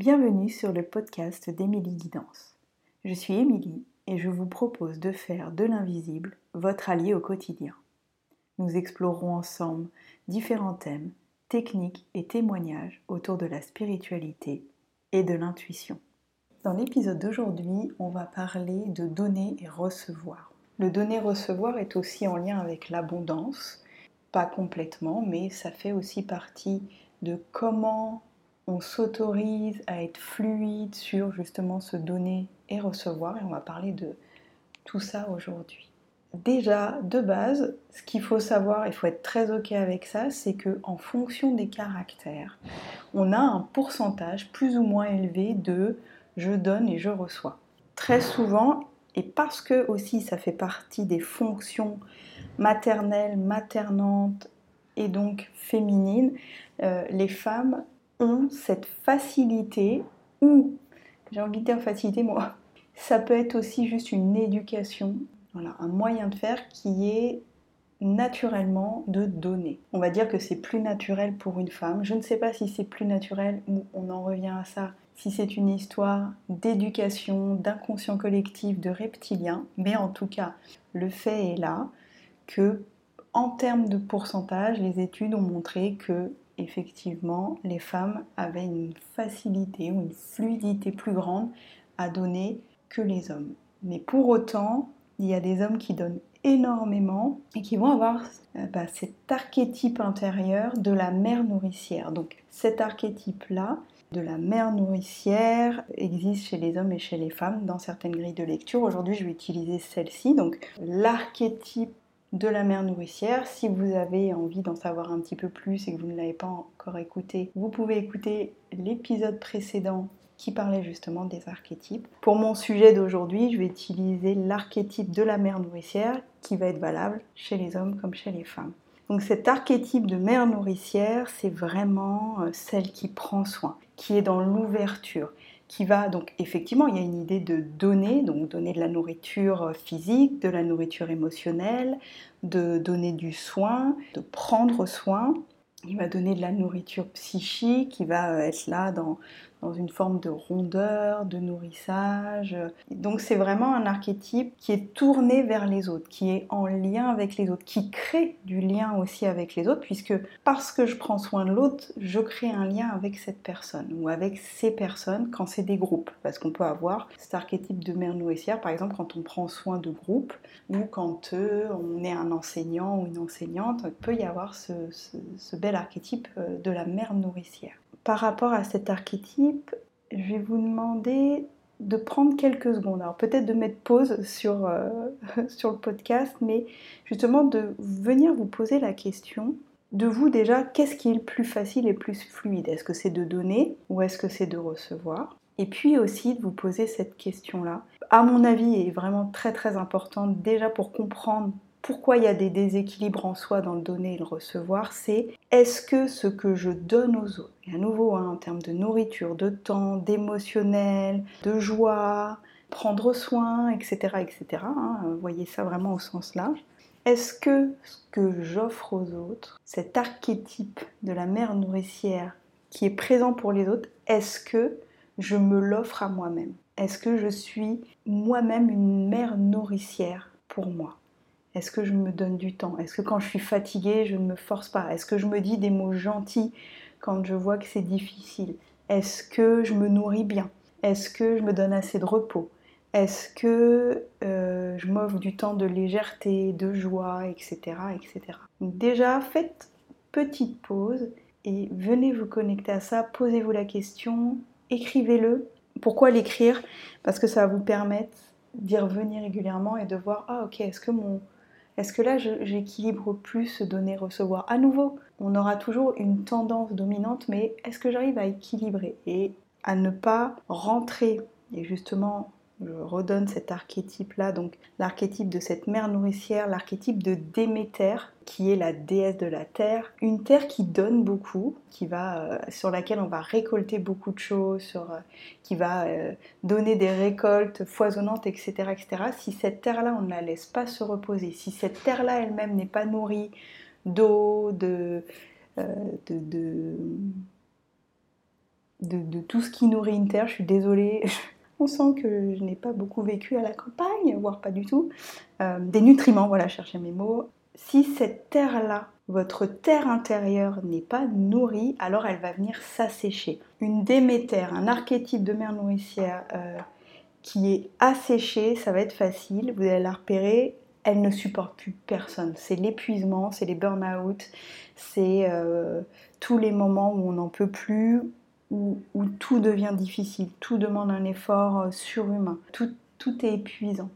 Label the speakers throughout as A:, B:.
A: Bienvenue sur le podcast d'Émilie Guidance. Je suis Émilie et je vous propose de faire de l'invisible votre allié au quotidien. Nous explorerons ensemble différents thèmes, techniques et témoignages autour de la spiritualité et de l'intuition. Dans l'épisode d'aujourd'hui, on va parler de donner et recevoir. Le donner-recevoir est aussi en lien avec l'abondance, pas complètement, mais ça fait aussi partie de comment on s'autorise à être fluide sur justement se donner et recevoir et on va parler de tout ça aujourd'hui. Déjà, de base, ce qu'il faut savoir, il faut être très ok avec ça, c'est que en fonction des caractères, on a un pourcentage plus ou moins élevé de je donne et je reçois. Très souvent, et parce que aussi ça fait partie des fonctions maternelles, maternantes et donc féminines, euh, les femmes ont cette facilité, ou j'ai envie de dire facilité moi, ça peut être aussi juste une éducation, voilà, un moyen de faire qui est naturellement de donner. On va dire que c'est plus naturel pour une femme. Je ne sais pas si c'est plus naturel ou on en revient à ça, si c'est une histoire d'éducation, d'inconscient collectif, de reptilien, mais en tout cas, le fait est là que en termes de pourcentage, les études ont montré que effectivement, les femmes avaient une facilité ou une fluidité plus grande à donner que les hommes. Mais pour autant, il y a des hommes qui donnent énormément et qui vont avoir euh, bah, cet archétype intérieur de la mère nourricière. Donc cet archétype-là de la mère nourricière existe chez les hommes et chez les femmes dans certaines grilles de lecture. Aujourd'hui, je vais utiliser celle-ci. Donc l'archétype de la mère nourricière. Si vous avez envie d'en savoir un petit peu plus et que vous ne l'avez pas encore écouté, vous pouvez écouter l'épisode précédent qui parlait justement des archétypes. Pour mon sujet d'aujourd'hui, je vais utiliser l'archétype de la mère nourricière qui va être valable chez les hommes comme chez les femmes. Donc cet archétype de mère nourricière, c'est vraiment euh, celle qui prend soin, qui est dans l'ouverture, qui va donc effectivement, il y a une idée de donner, donc donner de la nourriture euh, physique, de la nourriture émotionnelle, de donner du soin, de prendre soin. Il va donner de la nourriture psychique, il va euh, être là dans, dans une forme de rondeur, de nourrissage. Donc c'est vraiment un archétype qui est tourné vers les autres, qui est en lien avec les autres, qui crée du lien aussi avec les autres, puisque parce que je prends soin de l'autre, je crée un lien avec cette personne ou avec ces personnes quand c'est des groupes. Parce qu'on peut avoir cet archétype de mère nourricière, par exemple, quand on prend soin de groupe ou quand euh, on est un enseignant ou une enseignante, il peut y avoir ce, ce bel archétype euh, de la mère nourricière par rapport à cet archétype, je vais vous demander de prendre quelques secondes. Alors peut-être de mettre pause sur, euh, le podcast, mais justement de venir vous poser la question de vous déjà, qu'est-ce qui est le plus facile et plus fluide? Est-ce que c'est de donner ou est-ce que c'est de recevoir? Et puis aussi de vous poser cette question-là. À mon avis, est vraiment très très importante déjà pour comprendre pourquoi il y a des déséquilibres en soi dans le donner et le recevoir, c'est est-ce que ce que je donne aux autres, et à nouveau hein, en termes de nourriture, de temps, d'émotionnel, de joie, prendre soin, etc., etc., hein, voyez ça vraiment au sens large, est-ce que ce que j'offre aux autres, cet archétype de la mère nourricière qui est présent pour les autres, est-ce que je me l'offre à moi-même? Est-ce que je suis moi-même une mère nourricière pour moi? Est-ce que je me donne du temps? Est-ce que quand je suis fatiguée, je ne me force pas? Est-ce que je me dis des mots gentils quand je vois que c'est difficile? Est-ce que je me nourris bien? Est-ce que je me donne assez de repos? Est-ce que euh, je m'offre du temps de légèreté, de joie, etc. etc. déjà, faites petite pause et venez vous connecter à ça, posez-vous la question, écrivez-le. Pourquoi l'écrire? Parce que ça va vous permettre d'y revenir régulièrement et de voir, ah ok, est-ce que mon, est-ce que là, j'équilibre plus donner-recevoir À nouveau, on aura toujours une tendance dominante, mais est-ce que j'arrive à équilibrer et à ne pas rentrer et justement je redonne cet archétype-là, donc l'archétype de cette mère nourricière, l'archétype de Déméter, qui est la déesse de la terre, une terre qui donne beaucoup, qui va, euh, sur laquelle on va récolter beaucoup de choses, euh, qui va euh, donner des récoltes foisonnantes, etc., etc. Si cette terre-là, on ne la laisse pas se reposer, si cette terre-là elle-même n'est pas nourrie d'eau, de, de de, tout ce qui nourrit une terre. Je suis désolée, on sent que je n'ai pas beaucoup vécu à la campagne, voire pas du tout. Euh, des nutriments, voilà, chercher mes mots. Si cette terre-là, votre terre intérieure n'est pas nourrie, alors elle va venir s'assécher. Une déméter, un archétype de mère nourricière euh, qui est asséché, ça va être facile, vous allez la repérer, elle ne supporte plus personne. C'est l'épuisement, c'est les burn-out, c'est euh, tous les moments où on n'en peut plus, où, tout devient difficile, tout demande un effort euh, surhumain, tout, tout est épuisant.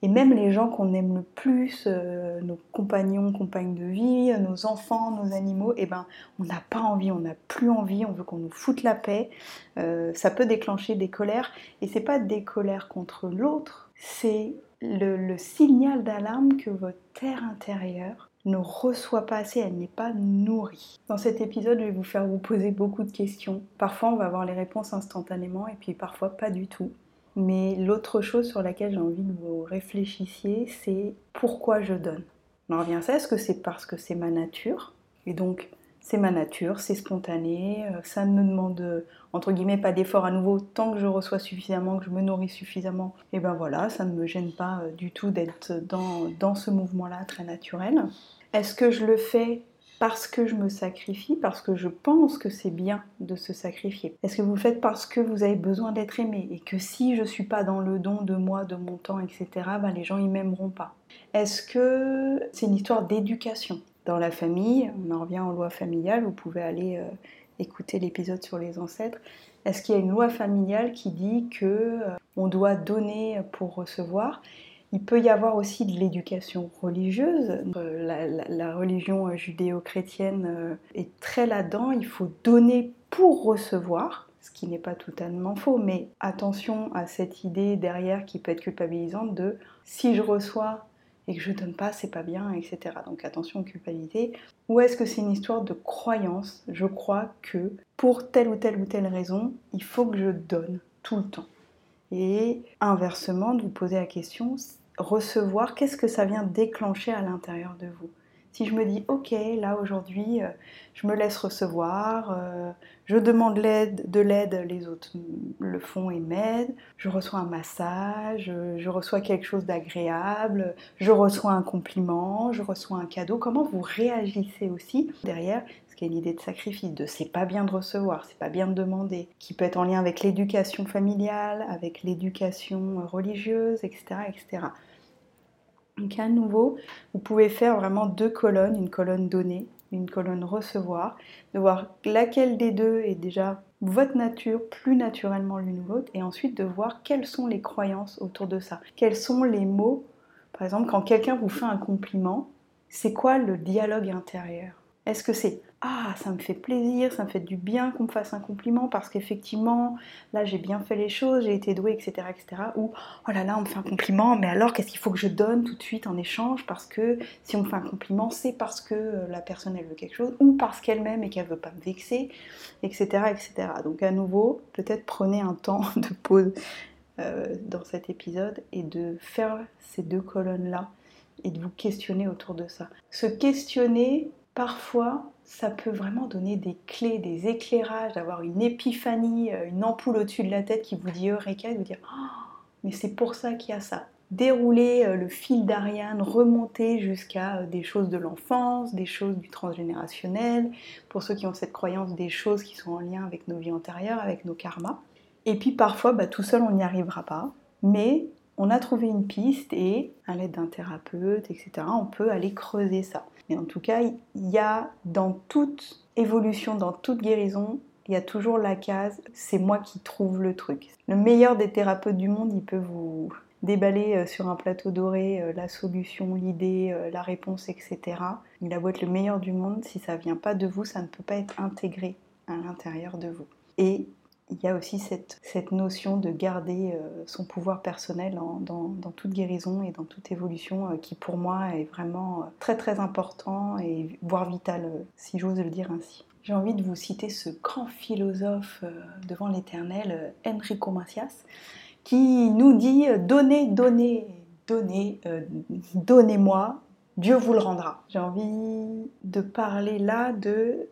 A: Et même les gens qu'on aime le plus, euh, nos compagnons, compagnes de vie, nos enfants, nos animaux, eh ben, on n'a pas envie, on n'a plus envie, on veut qu'on nous foute la paix. Euh, ça peut déclencher des colères, et c'est pas des colères contre l'autre, c'est le, le signal d'alarme que votre terre intérieure ne reçoit pas assez, elle n'est pas nourrie. Dans cet épisode, je vais vous faire vous poser beaucoup de questions. Parfois, on va avoir les réponses instantanément et puis parfois pas du tout. Mais l'autre chose sur laquelle j'ai envie que vous réfléchissiez, c'est pourquoi je donne? On revient à ça, est-ce que c'est parce que c'est ma nature? Et donc, c'est ma nature, c'est spontané, euh, ça ne me demande entre guillemets pas d'effort à nouveau tant que je reçois suffisamment, que je me nourris suffisamment, et ben voilà, ça ne me gêne pas euh, du tout d'être dans, ce mouvement-là très naturel. Est-ce que je le fais parce que je me sacrifie, parce que je pense que c'est bien de se sacrifier? Est-ce que vous le faites parce que vous avez besoin d'être aimé et que si je suis pas dans le don de moi, de mon temps, etc., ben les gens ils m'aimeront pas? Est-ce que c'est une histoire d'éducation? Dans la famille, on en revient aux lois familiales, vous pouvez aller euh, écouter l'épisode sur les ancêtres. Est-ce qu'il y a une loi familiale qui dit que euh, on doit donner pour recevoir? Il peut y avoir aussi de l'éducation religieuse. Euh, la, religion judéo-chrétienne est très là-dedans. Il faut donner pour recevoir, ce qui n'est pas totalement faux, mais attention à cette idée derrière qui peut être culpabilisante de si je reçois et que je donne pas, c'est pas bien, etc. Donc attention aux culpabilités. Ou est-ce que c'est une histoire de croyance? Je crois que pour telle ou telle ou telle raison, il faut que je donne tout le temps. Et inversement, de vous poser la question, recevoir, qu'est-ce que ça vient déclencher à l'intérieur de vous? Si je me dis, ok, là aujourd'hui, euh, je me laisse recevoir, euh, je demande l'aide, de l'aide, les autres le font et m'aident, je reçois un massage, je reçois quelque chose d'agréable, je reçois un compliment, je reçois un cadeau, comment vous réagissez aussi derrière qui est l'idée de sacrifice, de c'est pas bien de recevoir, c'est pas bien de demander, qui peut être en lien avec l'éducation familiale, avec l'éducation religieuse, etc., etc. Donc à nouveau, vous pouvez faire vraiment deux colonnes, une colonne donnée, une colonne recevoir, de voir laquelle des deux est déjà votre nature plus naturellement l'une ou l'autre, et ensuite de voir quelles sont les croyances autour de ça, quels sont les mots? Par exemple, quand quelqu'un vous fait un compliment, c'est quoi le dialogue intérieur? Est-ce que c'est ah, ça me fait plaisir, ça me fait du bien qu'on me fasse un compliment parce qu'effectivement, là j'ai bien fait les choses, j'ai été douée, etc., etc. Ou oh là là, on me fait un compliment, mais alors qu'est-ce qu'il faut que je donne tout de suite en échange parce que si on me fait un compliment, c'est parce que euh, la personne elle veut quelque chose ou parce qu'elle m'aime et qu'elle veut pas me vexer, etc., etc. Donc à nouveau, peut-être prenez un temps de pause euh, dans cet épisode et de faire ces deux colonnes là et de vous questionner autour de ça. Se questionner parfois, ça peut vraiment donner des clés, des éclairages, d'avoir une épiphanie, euh, une ampoule au-dessus de la tête qui vous dit Eureka, et vous dire oh, mais c'est pour ça qu'il y a ça. Dérouler euh, le fil d'Ariane, remonter jusqu'à euh, des choses de l'enfance, des choses du transgénérationnel, pour ceux qui ont cette croyance, des choses qui sont en lien avec nos vies antérieures, avec nos karmas. Et puis parfois, bah, tout seul, on n'y arrivera pas, mais on a trouvé une piste et, à l'aide d'un thérapeute, etc., on peut aller creuser ça. Mais en tout cas, il y a dans toute évolution, dans toute guérison, il y a toujours la case c'est moi qui trouve le truc. Le meilleur des thérapeutes du monde, il peut vous déballer euh, sur un plateau doré euh, la solution, l'idée, euh, la réponse, etc. Il a beau le meilleur du monde, si ça vient pas de vous, ça ne peut pas être intégré à l'intérieur de vous. Il y a aussi cette, notion de garder euh, son pouvoir personnel dans, toute guérison et dans toute évolution euh, qui pour moi est vraiment euh, très très important et voire vital si j'ose le dire ainsi. J'ai envie de vous citer ce grand philosophe devant l'éternel, Enrico Macias, qui nous dit donnez, donnez, donnez, donnez-moi, Dieu vous le rendra. J'ai envie de parler là de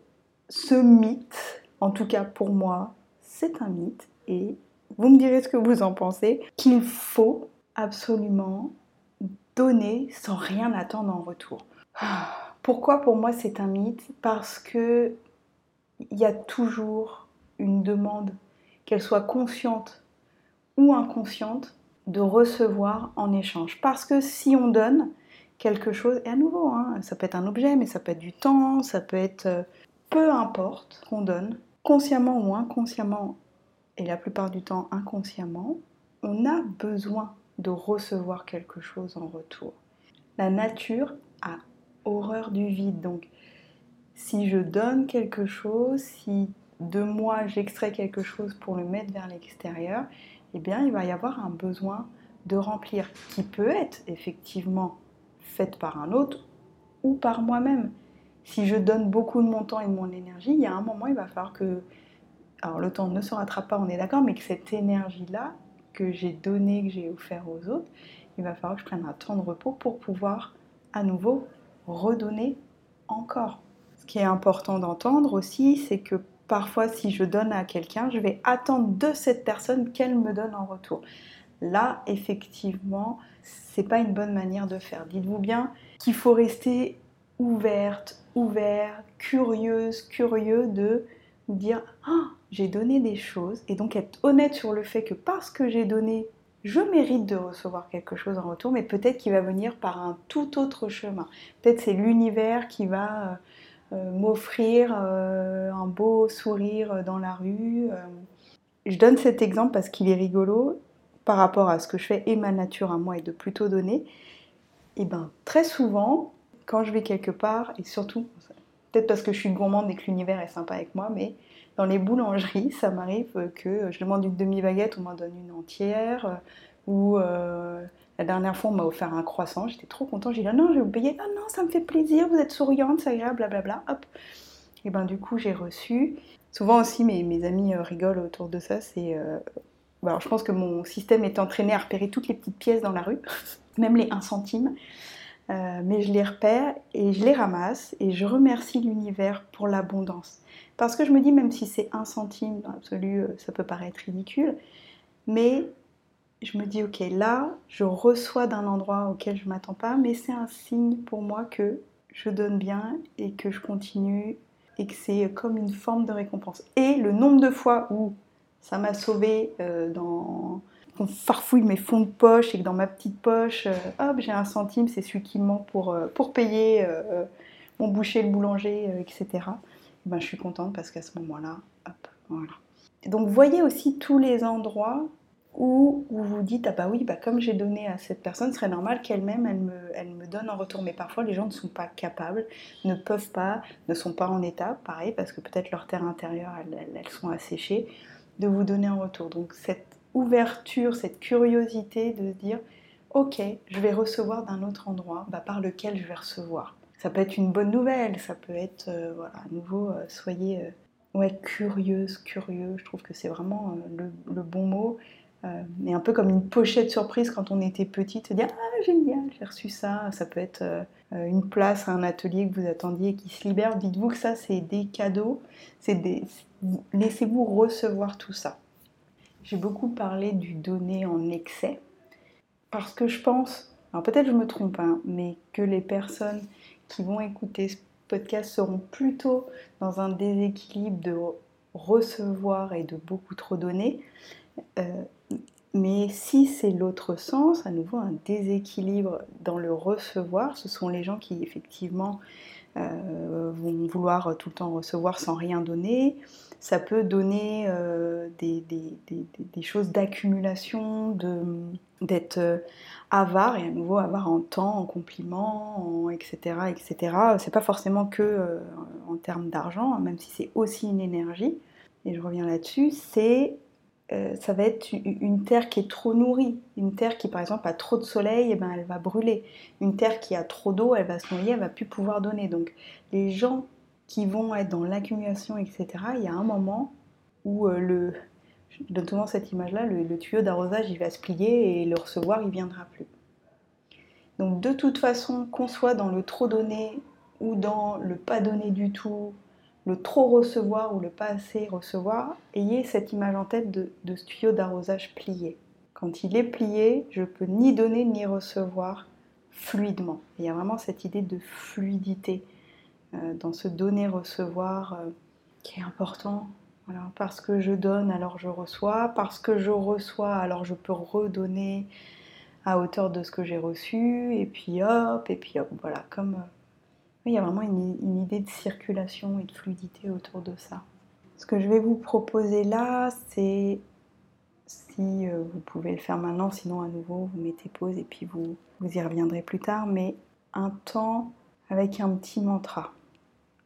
A: ce mythe, en tout cas pour moi, c'est un mythe et vous me direz ce que vous en pensez, qu'il faut absolument donner sans rien attendre en retour. Pourquoi pour moi c'est un mythe? Parce que il y a toujours une demande, qu'elle soit consciente ou inconsciente, de recevoir en échange. Parce que si on donne quelque chose, et à nouveau, hein, ça peut être un objet, mais ça peut être du temps, ça peut être euh, peu importe qu'on donne, consciemment ou inconsciemment, et la plupart du temps inconsciemment, on a besoin de recevoir quelque chose en retour. La nature a horreur du vide, donc si je donne quelque chose, si de moi j'extrais quelque chose pour le mettre vers l'extérieur, eh bien il va y avoir un besoin de remplir qui peut être effectivement fait par un autre ou par moi-même. Si je donne beaucoup de mon temps et de mon énergie, il y a un moment il va falloir que alors le temps ne se rattrape pas, on est d'accord, mais que cette énergie-là que j'ai donnée, que j'ai offert aux autres, il va falloir que je prenne un temps de repos pour pouvoir à nouveau redonner encore. Ce qui est important d'entendre aussi, c'est que parfois si je donne à quelqu'un, je vais attendre de cette personne qu'elle me donne en retour. Là, effectivement, c'est pas une bonne manière de faire. Dites-vous bien qu'il faut rester ouverte, ouvert, curieuse, curieux de dire ah, j'ai donné des choses et donc être honnête sur le fait que parce que j'ai donné, je mérite de recevoir quelque chose en retour, mais peut-être qu'il va venir par un tout autre chemin. Peut-être c'est l'univers qui va euh, euh, m'offrir euh, un beau sourire dans la rue. Je donne cet exemple parce qu'il est rigolo par rapport à ce que je fais et ma nature à moi est de plutôt donner. Et ben très souvent, quand je vais quelque part, et surtout, peut-être parce que je suis gourmande et que l'univers est sympa avec moi, mais dans les boulangeries, ça m'arrive que je demande une demi-baguette, on m'en donne une entière, euh, ou euh, la dernière fois on m'a offert un croissant, j'étais trop contente, j'ai dit non, je vais vous non, ça me fait plaisir, vous êtes souriante, c'est agréable, blablabla, hop. Et ben du coup j'ai reçu. Souvent aussi mes, amis euh, rigolent autour de ça, c'est... alors je pense que mon système est entraîné à repérer toutes les petites pièces dans la rue, même les 1 centime. Mais je les repère et je les ramasse et je remercie l'univers pour l'abondance. Parce que je me dis, même si c'est un centime dans l'absolu, euh, ça peut paraître ridicule, mais je me dis, ok, là, je reçois d'un endroit auquel je ne m'attends pas, mais c'est un signe pour moi que je donne bien et que je continue et que c'est comme une forme de récompense. Et le nombre de fois où ça m'a sauvé euh, dans qu'on farfouille mes fonds de poche et que dans ma petite poche, euh, hop, j'ai un centime, c'est celui qui me pour, pour payer mon boucher, le boulanger, etc. Ben, je suis contente parce qu'à ce moment-là, hop, voilà. Donc voyez aussi tous les endroits où vous vous dites, ah bah oui, bah comme j'ai donné à cette personne, ce serait normal qu'elle-même, elle me, elle me donne en retour. Mais parfois, les gens ne sont pas capables, ne peuvent pas, ne sont pas en état, pareil, parce que peut-être leur terre intérieure, elles, sont asséchées, de vous donner en retour. Donc cette ouverture, cette curiosité de se dire, ok, je vais recevoir d'un autre endroit, bah, par lequel je vais recevoir ça peut être une bonne nouvelle, ça peut être, euh, voilà, à nouveau, euh, soyez euh, curieuse, curieux, je trouve que c'est vraiment le, bon mot. et un peu comme une pochette surprise quand on était petite, se dire Ah, génial, j'ai reçu ça. Ça peut être une place un atelier que vous attendiez qui se libère. Dites-vous que ça, c'est des cadeaux. Des... Laissez-vous recevoir tout ça. J'ai beaucoup parlé du donner en excès parce que je pense, alors peut-être je me trompe, hein, mais que les personnes qui vont écouter ce podcast seront plutôt dans un déséquilibre de recevoir et de beaucoup trop donner. Euh, mais si c'est l'autre sens, à nouveau un déséquilibre dans le recevoir, ce sont les gens qui effectivement euh, vont vouloir tout le temps recevoir sans rien donner. Ça peut donner euh, des, choses d'accumulation, d'être euh, avare, et à nouveau avare en temps, en compliments, etc. etc. C'est pas forcément que en termes d'argent, hein, même si c'est aussi une énergie. Et je reviens là-dessus, c'est euh, ça va être une terre qui est trop nourrie. Une terre qui, par exemple, a trop de soleil, et eh ben, elle va brûler. Une terre qui a trop d'eau, elle va se noyer, elle va plus pouvoir donner. Donc, les gens qui vont être dans l'accumulation, etc., il y a un moment où euh, le, je donne souvent cette image-là, le, tuyau d'arrosage, il va se plier et le recevoir, il viendra plus. Donc, de toute façon, qu'on soit dans le trop donné ou dans le pas donné du tout, le trop recevoir ou le pas assez recevoir, ayez cette image en tête de, ce tuyau d'arrosage plié. Quand il est plié, je peux ni donner ni recevoir fluidement. il y a vraiment cette idée de fluidité dans ce donner-recevoir euh, qui est important. parce que je donne, alors je reçois. Parce que je reçois, alors je peux redonner à hauteur de ce que j'ai reçu. Et puis hop, et puis hop. Voilà, comme euh, il y a vraiment une, idée de circulation et de fluidité autour de ça. Ce que je vais vous proposer là, c'est si vous pouvez le faire maintenant, sinon à nouveau vous mettez pause et puis vous, vous y reviendrez plus tard, mais un temps avec un petit mantra.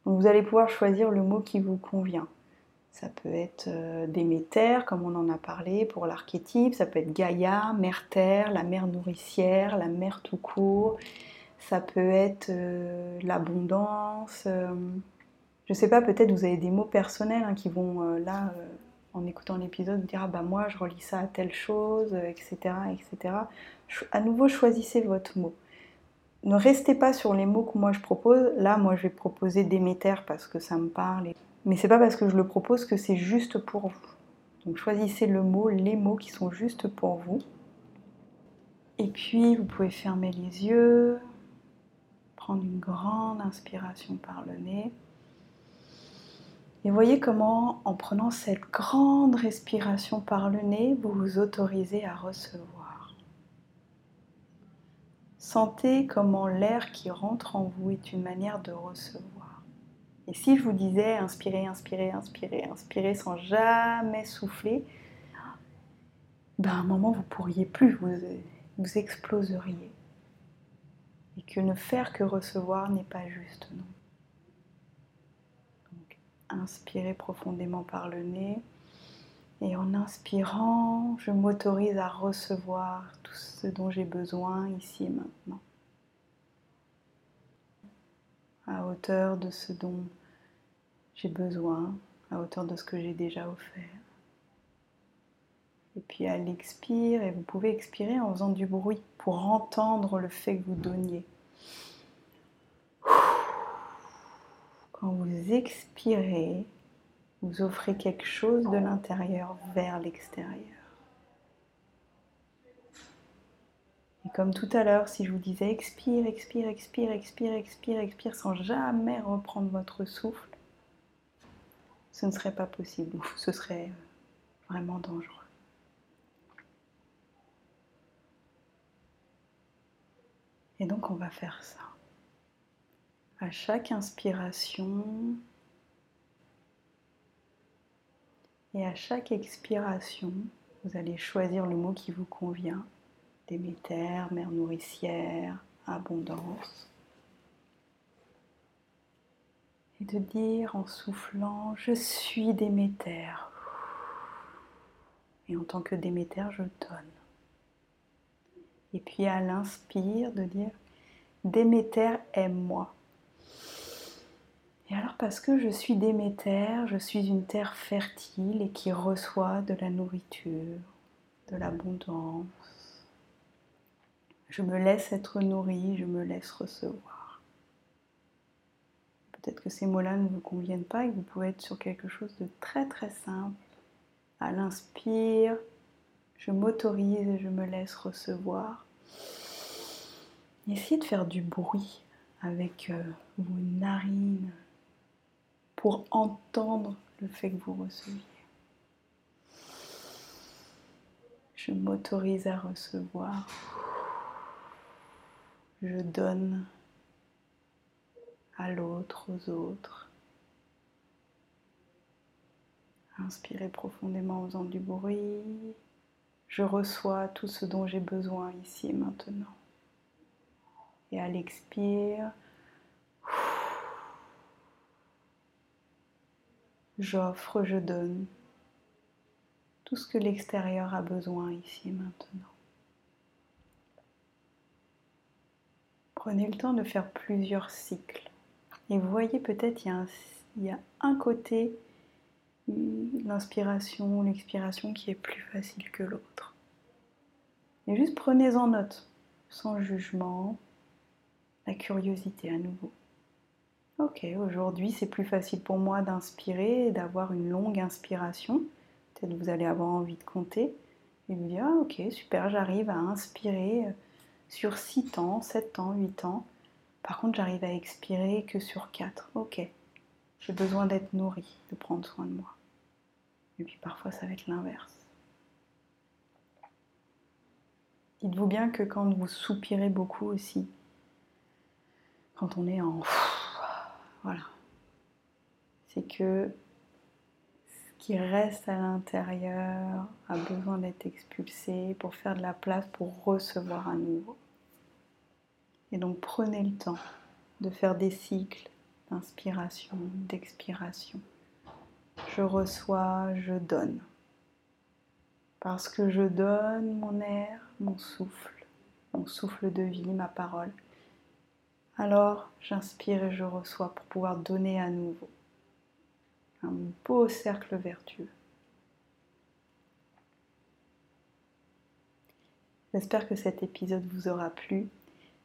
A: Vous allez pouvoir choisir le mot qui vous convient. Ça peut être euh, Déméter, comme on en a parlé pour l'archétype, ça peut être Gaïa, mère terre, la mère nourricière, la mère tout court, ça peut être euh, l'abondance. Euh, je sais pas, peut-être vous avez des mots personnels hein, qui vont là, en écoutant l'épisode, dire ah bah moi je relis ça à telle chose, etc. etc. À nouveau, choisissez votre mot ne restez pas sur les mots que moi je propose. Là, moi, je vais proposer Déméter parce que ça me parle. Mais c'est pas parce que je le propose que c'est juste pour vous. Donc choisissez le mot, les mots qui sont juste pour vous. Et puis, vous pouvez fermer les yeux, prendre une grande inspiration par le nez. Et voyez comment, en prenant cette grande respiration par le nez, vous vous autorisez à recevoir. Sentez comment l'air qui rentre en vous est une manière de recevoir. Et si je vous disais inspirez, inspirez, inspirez, inspirez sans jamais souffler, ben à un moment vous pourriez plus, vous, vous exploseriez. Et que ne faire que recevoir n'est pas juste, non. Inspirez profondément par le nez. Et en inspirant, je m'autorise à recevoir tout ce dont j'ai besoin ici et maintenant. À hauteur de ce dont j'ai besoin, à hauteur de ce que j'ai déjà offert. Et puis à l'expire, et vous pouvez expirer en faisant du bruit pour entendre le fait que vous donniez. Quand vous expirez, vous offrez quelque chose de l'intérieur vers l'extérieur. Et comme tout à l'heure, si je vous disais expire, expire, expire, expire, expire, expire, sans jamais reprendre votre souffle, ce ne serait pas possible, ce serait vraiment dangereux. Et donc on va faire ça. À chaque inspiration, Et à chaque expiration, vous allez choisir le mot qui vous convient. Déméter, mère nourricière, abondance. Et de dire en soufflant, je suis Déméter. Et en tant que Déméter, je donne. Et puis à l'inspire, de dire, Déméter aime-moi. Et alors parce que je suis Déméter, je suis une terre fertile et qui reçoit de la nourriture, de l'abondance. Je me laisse être nourrie, je me laisse recevoir. Peut-être que ces mots-là ne vous conviennent pas et que vous pouvez être sur quelque chose de très très simple. À l'inspire, je m'autorise et je me laisse recevoir. Essayez de faire du bruit avec euh, vos narines, pour entendre le fait que vous receviez. Je m'autorise à recevoir. Je donne à l'autre, aux autres. Inspirez profondément en faisant du bruit. Je reçois tout ce dont j'ai besoin ici et maintenant. Et à l'expire, J'offre, je donne tout ce que l'extérieur a besoin ici et maintenant. Prenez le temps de faire plusieurs cycles. Et vous voyez peut-être il, y a un côté, l'inspiration, l'expiration qui est plus facile que l'autre. Et juste prenez en note, sans jugement, la curiosité à nouveau. Ok, aujourd'hui c'est plus facile pour moi d'inspirer d'avoir une longue inspiration. Peut-être vous allez avoir envie de compter et vous dire ah, ok super j'arrive à inspirer sur 6 temps, 7 temps, 8 ans. Par contre j'arrive à expirer que sur 4. Ok, j'ai besoin d'être nourri, de prendre soin de moi. Et puis parfois ça va être l'inverse. Dites-vous bien que quand vous soupirez beaucoup aussi, quand on est en voilà. C'est que ce qui reste à l'intérieur a besoin d'être expulsé pour faire de la place pour recevoir à nouveau. Et donc prenez le temps de faire des cycles d'inspiration, d'expiration. Je reçois, je donne. Parce que je donne mon air, mon souffle, mon souffle de vie, ma parole alors j'inspire et je reçois pour pouvoir donner à nouveau. Un beau cercle vertueux. J'espère que cet épisode vous aura plu.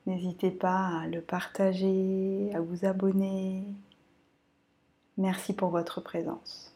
A: N'hésitez pas à le partager, à vous abonner. Merci pour votre présence.